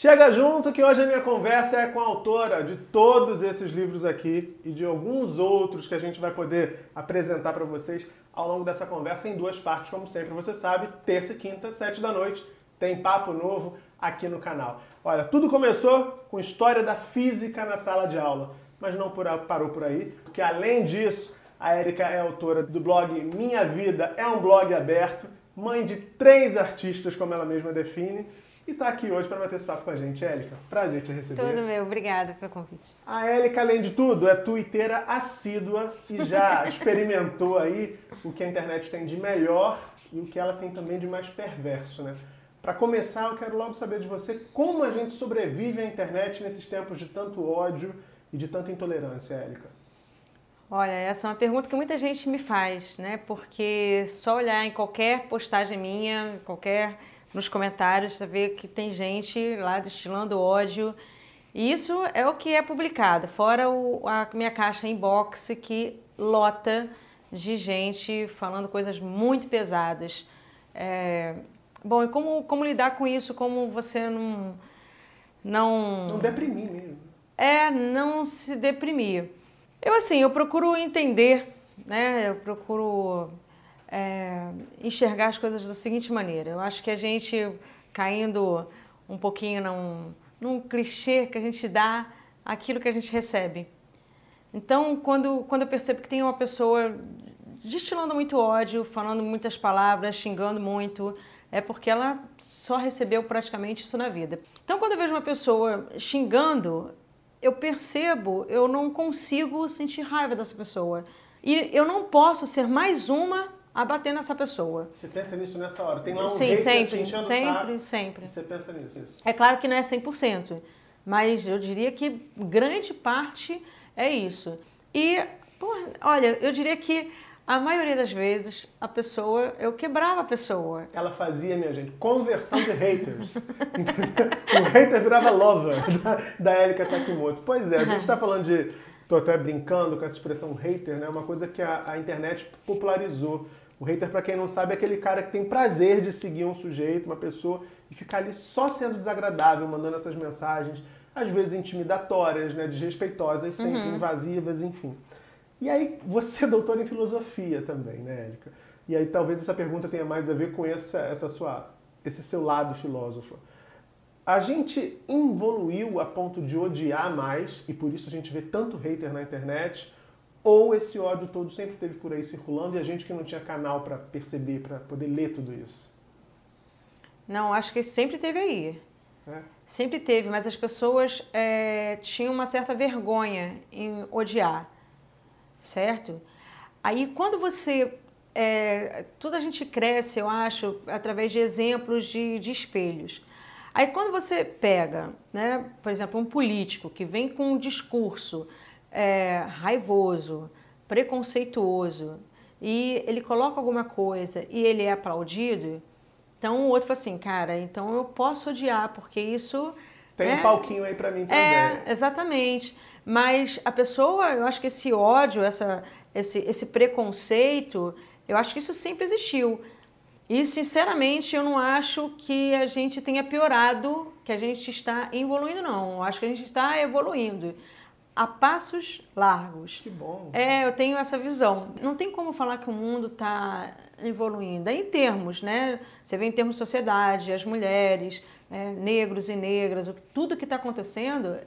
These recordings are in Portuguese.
Chega junto que hoje a minha conversa é com a autora de todos esses livros aqui e de alguns outros que a gente vai poder apresentar para vocês ao longo dessa conversa em duas partes, como sempre você sabe, terça e quinta, sete da noite, tem papo novo aqui no canal. Olha, tudo começou com história da física na sala de aula, mas não parou por aí, porque além disso, a Érica é autora do blog Minha Vida é um blog aberto, mãe de três artistas, como ela mesma define, e está aqui hoje para bater esse papo com a gente. Élica, prazer te receber. Tudo meu, obrigada pelo convite. A Élica, além de tudo, é tuiteira assídua e já experimentou aí o que a internet tem de melhor e o que ela tem também de mais perverso, né? Para começar, eu quero logo saber de você como a gente sobrevive à internet nesses tempos de tanto ódio e de tanta intolerância, Élica. Olha, essa é uma pergunta que muita gente me faz, né? Porque só olhar em qualquer postagem minha, qualquer nos comentários, você vê que tem gente lá destilando ódio. E isso é o que é publicado, fora o, a minha caixa inbox que lota de gente falando coisas muito pesadas. É, bom, e como, como lidar com isso? Como você não. Não, não deprimir mesmo. É, não se deprimir. Eu, assim, eu procuro entender, né? Eu procuro é, enxergar as coisas da seguinte maneira. Eu acho que a gente caindo um pouquinho num, num clichê que a gente dá aquilo que a gente recebe. Então, quando, quando eu percebo que tem uma pessoa destilando muito ódio, falando muitas palavras, xingando muito, é porque ela só recebeu praticamente isso na vida. Então, quando eu vejo uma pessoa xingando, eu percebo, eu não consigo sentir raiva dessa pessoa. E eu não posso ser mais uma a bater nessa pessoa. Você pensa nisso nessa hora? Tem lá um Sim, sempre, sempre, saco, sempre. Você pensa nisso? É claro que não é 100%, mas eu diria que grande parte é isso. E, porra, olha, eu diria que a maioria das vezes a pessoa, eu quebrava a pessoa. Ela fazia, minha gente, conversão de haters. o hater virava lover da, da Erika Takimoto. Pois é, a gente está falando de. Estou até brincando com essa expressão hater, né? Uma coisa que a, a internet popularizou. O hater, para quem não sabe, é aquele cara que tem prazer de seguir um sujeito, uma pessoa, e ficar ali só sendo desagradável, mandando essas mensagens, às vezes intimidatórias, né, desrespeitosas, sempre uhum. invasivas, enfim. E aí, você é doutora em filosofia também, né, Érica? E aí talvez essa pergunta tenha mais a ver com essa, essa sua, esse seu lado filósofo. A gente evoluiu a ponto de odiar mais, e por isso a gente vê tanto hater na internet, ou esse ódio todo sempre teve por aí circulando e a gente que não tinha canal para perceber, para poder ler tudo isso? Não, acho que sempre teve aí. É? Sempre teve, mas as pessoas é, tinham uma certa vergonha em odiar, certo? Aí quando você. É, tudo a gente cresce, eu acho, através de exemplos de, de espelhos. Aí quando você pega, né, por exemplo, um político que vem com um discurso é, raivoso, preconceituoso, e ele coloca alguma coisa e ele é aplaudido, então o outro fala assim, cara, então eu posso odiar, porque isso. Tem é, um palquinho aí para mim também. É, exatamente. Mas a pessoa, eu acho que esse ódio, essa, esse, esse preconceito, eu acho que isso sempre existiu. E, sinceramente, eu não acho que a gente tenha piorado, que a gente está evoluindo, não. Eu acho que a gente está evoluindo a passos largos. Que bom. É, eu tenho essa visão. Não tem como falar que o mundo está evoluindo. É em termos, né? Você vê em termos de sociedade, as mulheres, né? negros e negras, tudo que está acontecendo.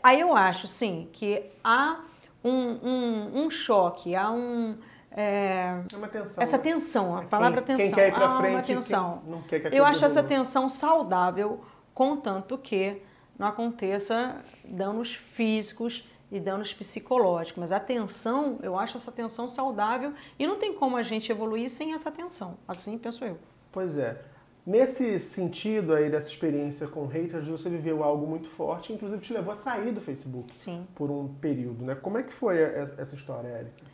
Aí eu acho, sim, que há um, um, um choque, há um. É, é uma tensão. Essa né? tensão, a palavra quem, tensão. Quem quer ir há frente, uma tensão. quer Eu acho essa tensão saudável, contanto que não aconteça danos físicos e danos psicológicos. Mas a tensão, eu acho essa tensão saudável e não tem como a gente evoluir sem essa tensão. Assim penso eu. Pois é. Nesse sentido aí dessa experiência com haters, você viveu algo muito forte, inclusive te levou a sair do Facebook Sim. por um período, né? Como é que foi essa história, Érica?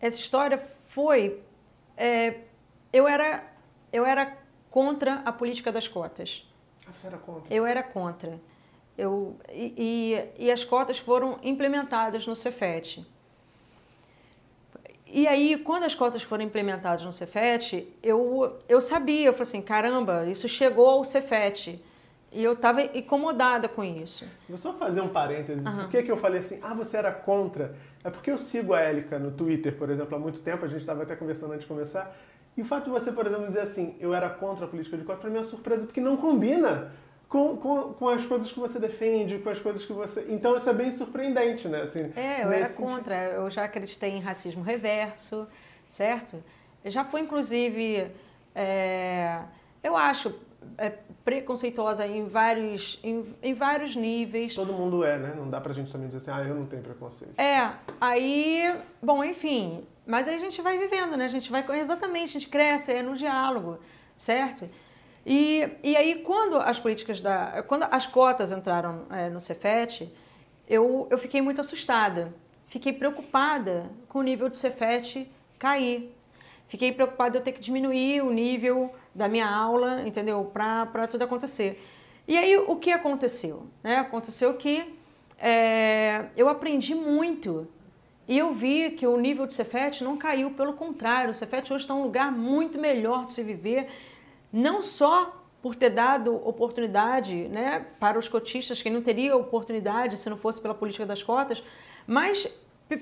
Essa história foi... É, eu, era, eu era contra a política das cotas. Ah, você era contra? Eu era contra. Eu, e, e, as cotas foram implementadas no Cefet. E aí, quando as cotas foram implementadas no Cefet, eu, eu sabia, eu falei assim, caramba, isso chegou ao Cefet. E eu estava incomodada com isso. Vou só fazer um parêntese. Uhum. Por que, que eu falei assim, ah, você era contra? É porque eu sigo a Élica no Twitter, por exemplo, há muito tempo, a gente estava até conversando antes de começar. E o fato de você, por exemplo, dizer assim, eu era contra a política de cotas, para mim é uma surpresa, porque não combina com, com, com as coisas que você defende, com as coisas que você. Então isso é bem surpreendente, né? Assim, é, eu era sentido. contra. Eu já acreditei em racismo reverso, certo? Eu já fui, inclusive, é, eu acho, é, preconceituosa em vários, em, em, vários níveis. Todo mundo é, né? Não dá pra gente também dizer assim, ah, eu não tenho preconceito. É, aí, bom, enfim, mas aí a gente vai vivendo, né? A gente vai, exatamente, a gente cresce, é no diálogo, certo? E, e aí, quando as políticas da. Quando as cotas entraram é, no Cefet, eu, eu fiquei muito assustada. Fiquei preocupada com o nível de Cefet cair. Fiquei preocupada eu ter que diminuir o nível da minha aula, entendeu? Para tudo acontecer. E aí, o que aconteceu? Né? Aconteceu que é, eu aprendi muito e eu vi que o nível de Cefet não caiu, pelo contrário, o Cefet hoje está um lugar muito melhor de se viver não só por ter dado oportunidade né, para os cotistas, que não teria oportunidade se não fosse pela política das cotas, mas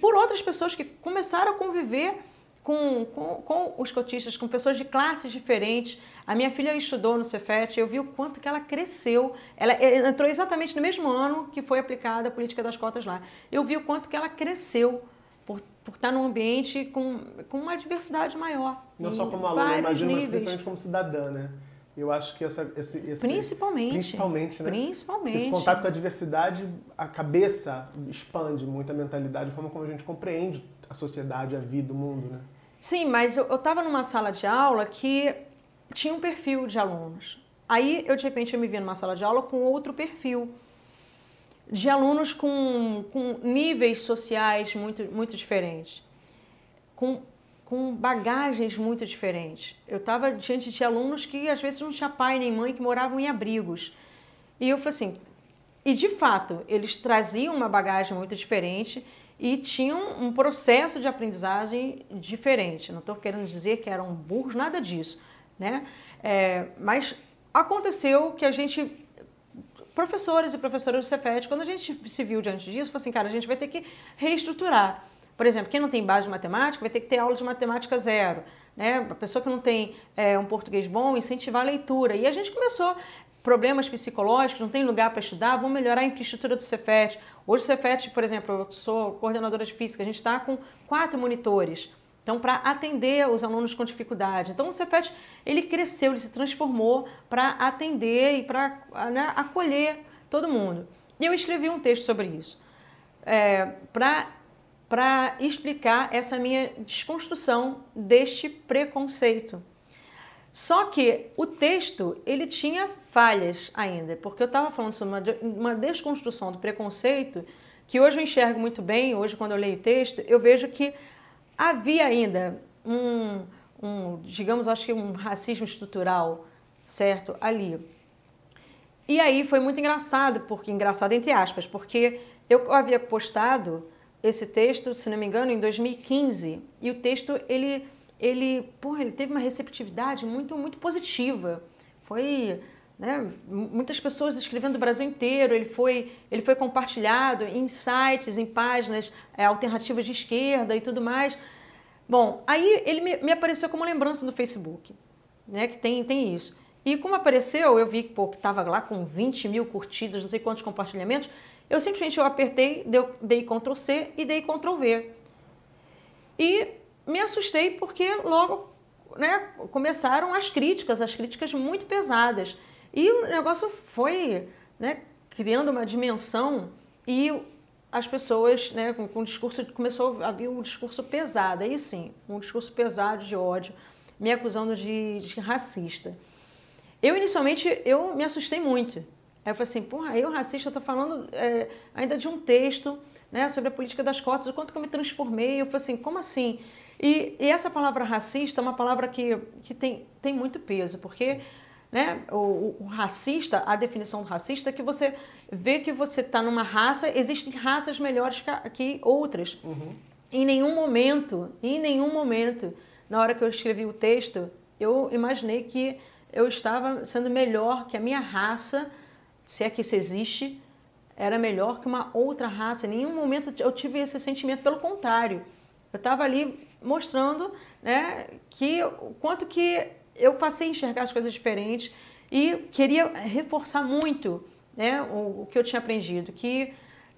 por outras pessoas que começaram a conviver com, com, com, os cotistas, com pessoas de classes diferentes. A minha filha estudou no Cefet, eu vi o quanto que ela cresceu. Ela entrou exatamente no mesmo ano que foi aplicada a política das cotas lá. Eu vi o quanto que ela cresceu por, por estar num ambiente com, com uma diversidade maior. Não só como aluna, imagino, mas principalmente como cidadã, né? Eu acho que essa, esse, esse, principalmente, principalmente, né? Principalmente. Esse contato com a diversidade, a cabeça expande muito a mentalidade, a forma como a gente compreende a sociedade, a vida, o mundo, né? Sim, mas eu estava numa sala de aula que tinha um perfil de alunos. Aí, eu de repente, eu me vi numa sala de aula com outro perfil de alunos com, com níveis sociais muito, muito diferentes, com, com bagagens muito diferentes. Eu estava diante de alunos que às vezes não tinha pai nem mãe, que moravam em abrigos. E eu falei assim, e de fato, eles traziam uma bagagem muito diferente e tinham um processo de aprendizagem diferente. Não estou querendo dizer que eram burros, nada disso, né? É, mas aconteceu que a gente professores e professoras do Cefet, quando a gente se viu diante disso, falou assim, cara, a gente vai ter que reestruturar. Por exemplo, quem não tem base de matemática vai ter que ter aula de matemática zero. Né? A pessoa que não tem é, um português bom, incentivar a leitura. E a gente começou problemas psicológicos, não tem lugar para estudar, vamos melhorar a infraestrutura do Cefet. Hoje o Cefet, por exemplo, eu sou coordenadora de física, a gente está com quatro monitores. Então, para atender os alunos com dificuldade. Então, o Cefet, ele cresceu, ele se transformou para atender e para né, acolher todo mundo. E eu escrevi um texto sobre isso, é, para explicar essa minha desconstrução deste preconceito. Só que o texto, ele tinha falhas ainda, porque eu estava falando sobre uma, uma desconstrução do preconceito, que hoje eu enxergo muito bem, hoje quando eu leio texto, eu vejo que havia ainda um, um, digamos, acho que um racismo estrutural, certo, ali. E aí foi muito engraçado, porque engraçado entre aspas, porque eu havia postado esse texto, se não me engano, em 2015, e o texto ele ele, porra, ele teve uma receptividade muito muito positiva. Foi né, muitas pessoas escrevendo do Brasil inteiro, ele foi, ele foi compartilhado em sites, em páginas é, alternativas de esquerda e tudo mais. Bom, aí ele me, me, apareceu como lembrança no Facebook, né, que tem, tem isso. E como apareceu, eu vi pô, que estava lá com 20 mil curtidas, não sei quantos compartilhamentos, eu simplesmente eu apertei, deu, dei Ctrl C e dei Ctrl V. E me assustei porque logo né, começaram as críticas, as críticas muito pesadas. E o negócio foi né, criando uma dimensão e as pessoas, né, com, com discurso, começou a haver um discurso pesado, aí sim, um discurso pesado de ódio, me acusando de, de racista. Eu, inicialmente, eu me assustei muito. Eu falei assim, porra, eu racista, eu tô falando é, ainda de um texto né, sobre a política das cotas, o quanto que eu me transformei. Eu falei assim, como assim? E, e essa palavra racista é uma palavra que, que tem, tem muito peso, porque... Sim né? O, o, racista, a definição do racista é que você vê que você está numa raça, existem raças melhores que, que outras. Uhum. Em nenhum momento, em nenhum momento, na hora que eu escrevi o texto, eu imaginei que eu estava sendo melhor que a minha raça se é que isso existe, era melhor que uma outra raça. Em nenhum momento eu tive esse sentimento, pelo contrário. Eu estava ali mostrando né, que quanto que eu passei a enxergar as coisas diferentes e queria reforçar muito né, o, o que eu tinha aprendido, que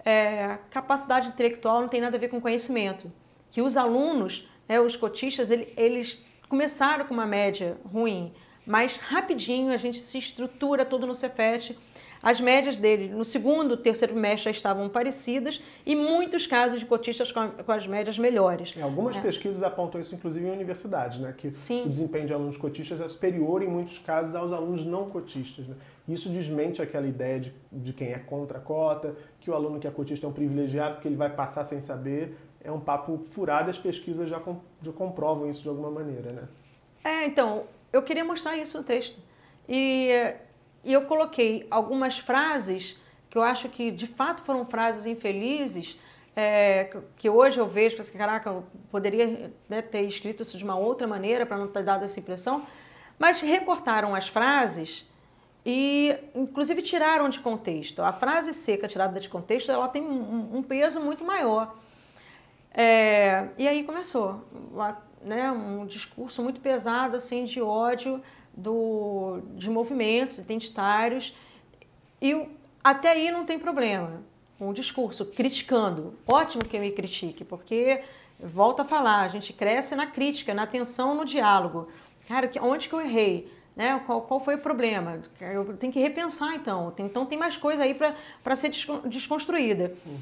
é, capacidade intelectual não tem nada a ver com conhecimento, que os alunos, né, os cotistas, ele, eles começaram com uma média ruim, mas rapidinho a gente se estrutura todo no Cefet as médias dele no segundo, terceiro mês já estavam parecidas e muitos casos de cotistas com, com as médias melhores. É, algumas é. pesquisas apontam isso, inclusive em universidades, né? que Sim. o desempenho de alunos cotistas é superior, em muitos casos, aos alunos não cotistas. Né? Isso desmente aquela ideia de, de quem é contra a cota, que o aluno que é cotista é um privilegiado, que ele vai passar sem saber. É um papo furado, as pesquisas já, já comprovam isso de alguma maneira. Né? É, então, eu queria mostrar isso no texto. E e eu coloquei algumas frases que eu acho que de fato foram frases infelizes, é, que hoje eu vejo, assim, caraca, eu poderia né, ter escrito isso de uma outra maneira para não ter dado essa impressão, mas recortaram as frases e inclusive tiraram de contexto. A frase seca tirada de contexto, ela tem um, um peso muito maior. É, e aí começou né, um discurso muito pesado assim de ódio do, de movimentos identitários. E até aí não tem problema. Um discurso criticando. Ótimo que me critique, porque, volta a falar, a gente cresce na crítica, na atenção, no diálogo. Cara, onde que eu errei? Né? Qual, qual foi o problema? Eu tenho que repensar então. Então tem mais coisa aí para ser desconstruída. Uhum.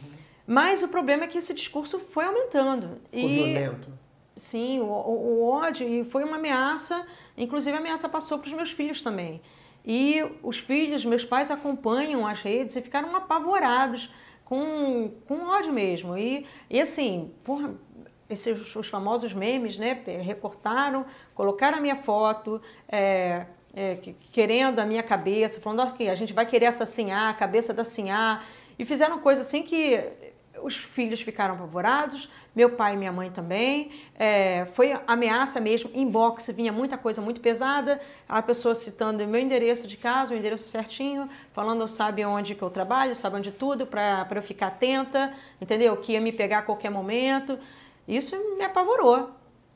Mas o problema é que esse discurso foi aumentando. e violento. Sim, o, o, ódio e foi uma ameaça, inclusive a ameaça passou para os meus filhos também. E os filhos, meus pais acompanham as redes e ficaram apavorados com, com ódio mesmo. E, e assim, porra, esses os famosos memes, né? Recortaram, colocaram a minha foto, é, é, querendo a minha cabeça, falando que a gente vai querer assassinar a cabeça da Sinhá. E fizeram coisa assim que os filhos ficaram apavorados, meu pai e minha mãe também. É, foi ameaça mesmo, inbox vinha muita coisa muito pesada, a pessoa citando o meu endereço de casa, o endereço certinho, falando sabe onde que eu trabalho, sabe onde tudo, para eu ficar atenta, entendeu? Que ia me pegar a qualquer momento. Isso me apavorou,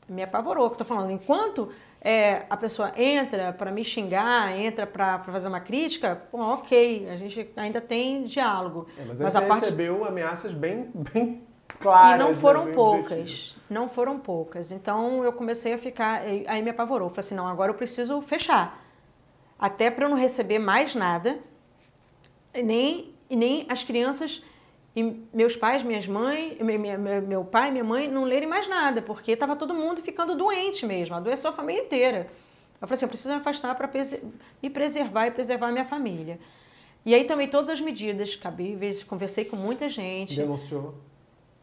me apavorou. Estou falando, enquanto é, a pessoa entra para me xingar, entra para fazer uma crítica, bom, ok, a gente ainda tem diálogo. É, mas, mas você a parte... recebeu ameaças bem, bem claras. E não né, foram né, poucas, não foram poucas. Então eu comecei a ficar, aí me apavorou. Falei assim, não, agora eu preciso fechar. Até para eu não receber mais nada, nem, nem as crianças e meus pais, minhas mães, meu pai, minha mãe não lerem mais nada, porque estava todo mundo ficando doente mesmo, adoeceu a família inteira. Eu falei assim, eu preciso me afastar para me preservar e preservar a minha família. E aí tomei todas as medidas cabíveis, conversei com muita gente. Denunciou?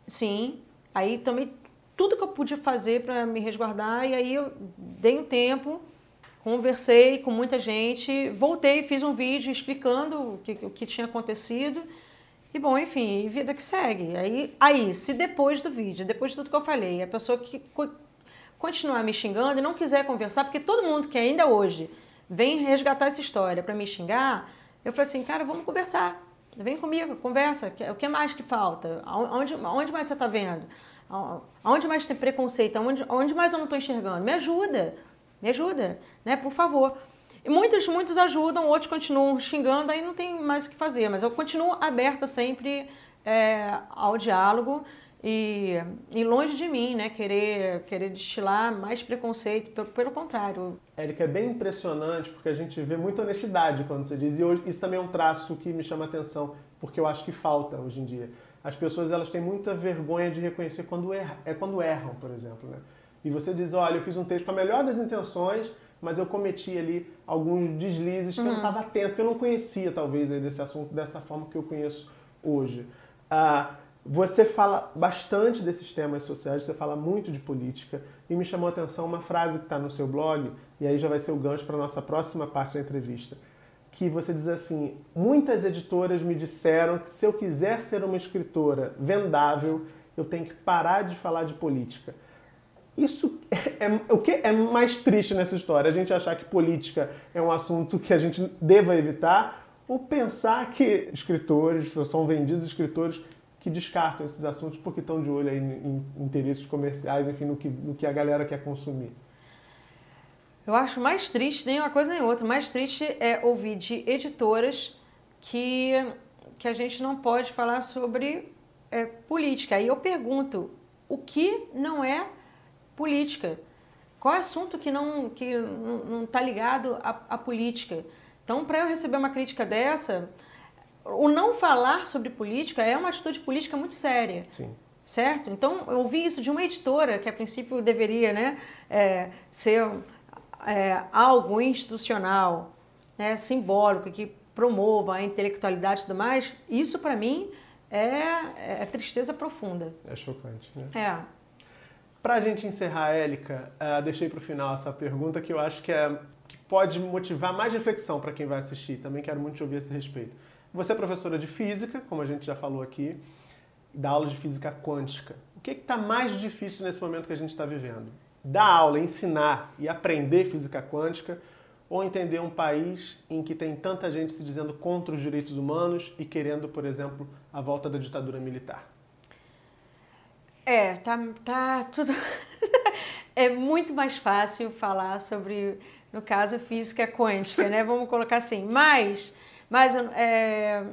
Sim. Aí tomei tudo que eu podia fazer para me resguardar e aí eu dei um tempo, conversei com muita gente, voltei, fiz um vídeo explicando o que, o que tinha acontecido e bom, enfim, vida que segue. Aí, aí, se depois do vídeo, depois de tudo que eu falei, a pessoa que continuar me xingando e não quiser conversar, porque todo mundo que ainda hoje vem resgatar essa história para me xingar, eu falei assim, cara, vamos conversar. Vem comigo, conversa. O que mais que falta? Onde, onde mais você está vendo? Onde mais tem preconceito? Onde, onde mais eu não estou enxergando? Me ajuda, me ajuda, né? Por favor. E muitos, muitos ajudam, outros continuam xingando, aí não tem mais o que fazer. Mas eu continuo aberta sempre é, ao diálogo e, e, longe de mim, né, querer, querer destilar mais preconceito, pelo, pelo contrário. Érica, é bem impressionante porque a gente vê muita honestidade quando você diz, e hoje, isso também é um traço que me chama atenção, porque eu acho que falta hoje em dia. As pessoas elas têm muita vergonha de reconhecer quando é quando erram, por exemplo. Né? E você diz, olha, eu fiz um texto com a melhor das intenções, mas eu cometi ali alguns deslizes que uhum. eu não estava uhum. atento, que eu não conhecia talvez desse assunto dessa forma que eu conheço hoje. Ah, você fala bastante desses temas sociais, você fala muito de política e me chamou a atenção uma frase que está no seu blog, e aí já vai ser o gancho para a nossa próxima parte da entrevista, que você diz assim, muitas editoras me disseram que se eu quiser ser uma escritora vendável, eu tenho que parar de falar de política. Isso é, é, o que é mais triste nessa história? A gente achar que política é um assunto que a gente deva evitar ou pensar que escritores, são vendidos escritores que descartam esses assuntos porque estão de olho aí em, interesses comerciais, enfim, no que, no que a galera quer consumir? Eu acho mais triste, nem uma coisa nem outra, mais triste é ouvir de editoras que, que a gente não pode falar sobre é, política. Aí eu pergunto, o que não é política? Qual é o assunto que não está que não, está ligado à, à política? Então, para eu receber uma crítica dessa, o não falar sobre política é uma atitude política muito séria. Sim. Certo? Então, eu ouvi isso de uma editora, que a princípio deveria né, é, ser é, algo institucional, né, simbólico, que promova a intelectualidade e tudo mais. Isso, para mim, é, é, tristeza profunda. É chocante, né? É. Para a gente encerrar, Érica, uh, deixei para o final essa pergunta que eu acho que, é, que pode motivar mais reflexão para quem vai assistir. Também quero muito te ouvir a esse respeito. Você é professora de física, como a gente já falou aqui, dá aula de física quântica. O que está mais difícil nesse momento que a gente está vivendo? Dar aula, ensinar e aprender física quântica ou entender um país em que tem tanta gente se dizendo contra os direitos humanos e querendo, por exemplo, a volta da ditadura militar? É, tá, tá tudo. é muito mais fácil falar sobre, no caso, física quântica, né? Vamos colocar assim. Mas, mas é,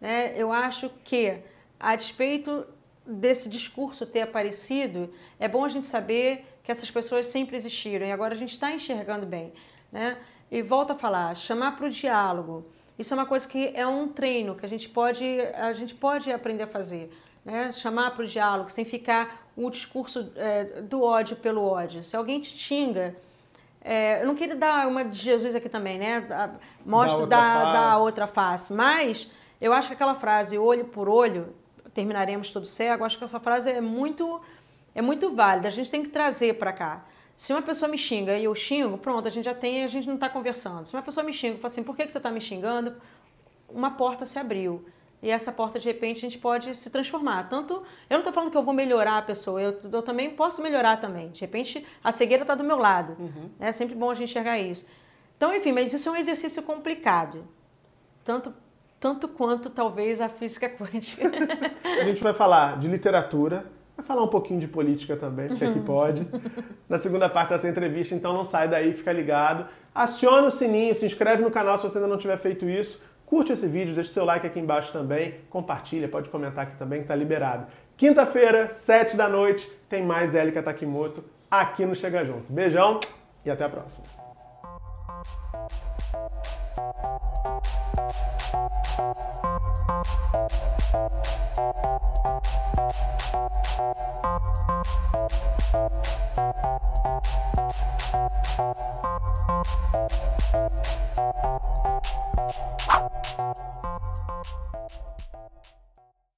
né, eu acho que, a despeito desse discurso ter aparecido, é bom a gente saber que essas pessoas sempre existiram e agora a gente está enxergando bem, né? E volta a falar, chamar para o diálogo. Isso é uma coisa que é um treino que a gente pode, a gente pode aprender a fazer né? chamar para o diálogo, sem ficar o discurso é, do ódio pelo ódio. Se alguém te xinga, é, eu não queria dar uma de Jesus aqui também, né? Mostra da, da, outra face. Mas eu acho que aquela frase, olho por olho, terminaremos todo cego, acho que essa frase é muito, é muito válida. A gente tem que trazer para cá. Se uma pessoa me xinga e eu xingo, pronto, a gente já tem, a gente não está conversando. Se uma pessoa me xinga e fala assim, por que, que você está me xingando? Uma porta se abriu e essa porta de repente a gente pode se transformar. Tanto, eu não estou falando que eu vou melhorar a pessoa, eu, eu também posso melhorar também. De repente a cegueira está do meu lado. Uhum. É sempre bom a gente enxergar isso. Então, enfim, mas isso é um exercício complicado. Tanto, tanto quanto talvez a física quântica. a gente vai falar de literatura, vai falar um pouquinho de política também, porque aqui pode. Na segunda parte dessa entrevista, então não sai daí, fica ligado. Aciona o sininho, se inscreve no canal se você ainda não tiver feito isso Curte esse vídeo, deixa seu like aqui embaixo também, compartilha, pode comentar aqui também que tá liberado. Quinta-feira, 7 da noite, tem mais Élica Takimoto aqui no Chega Junto. Beijão e até a próxima.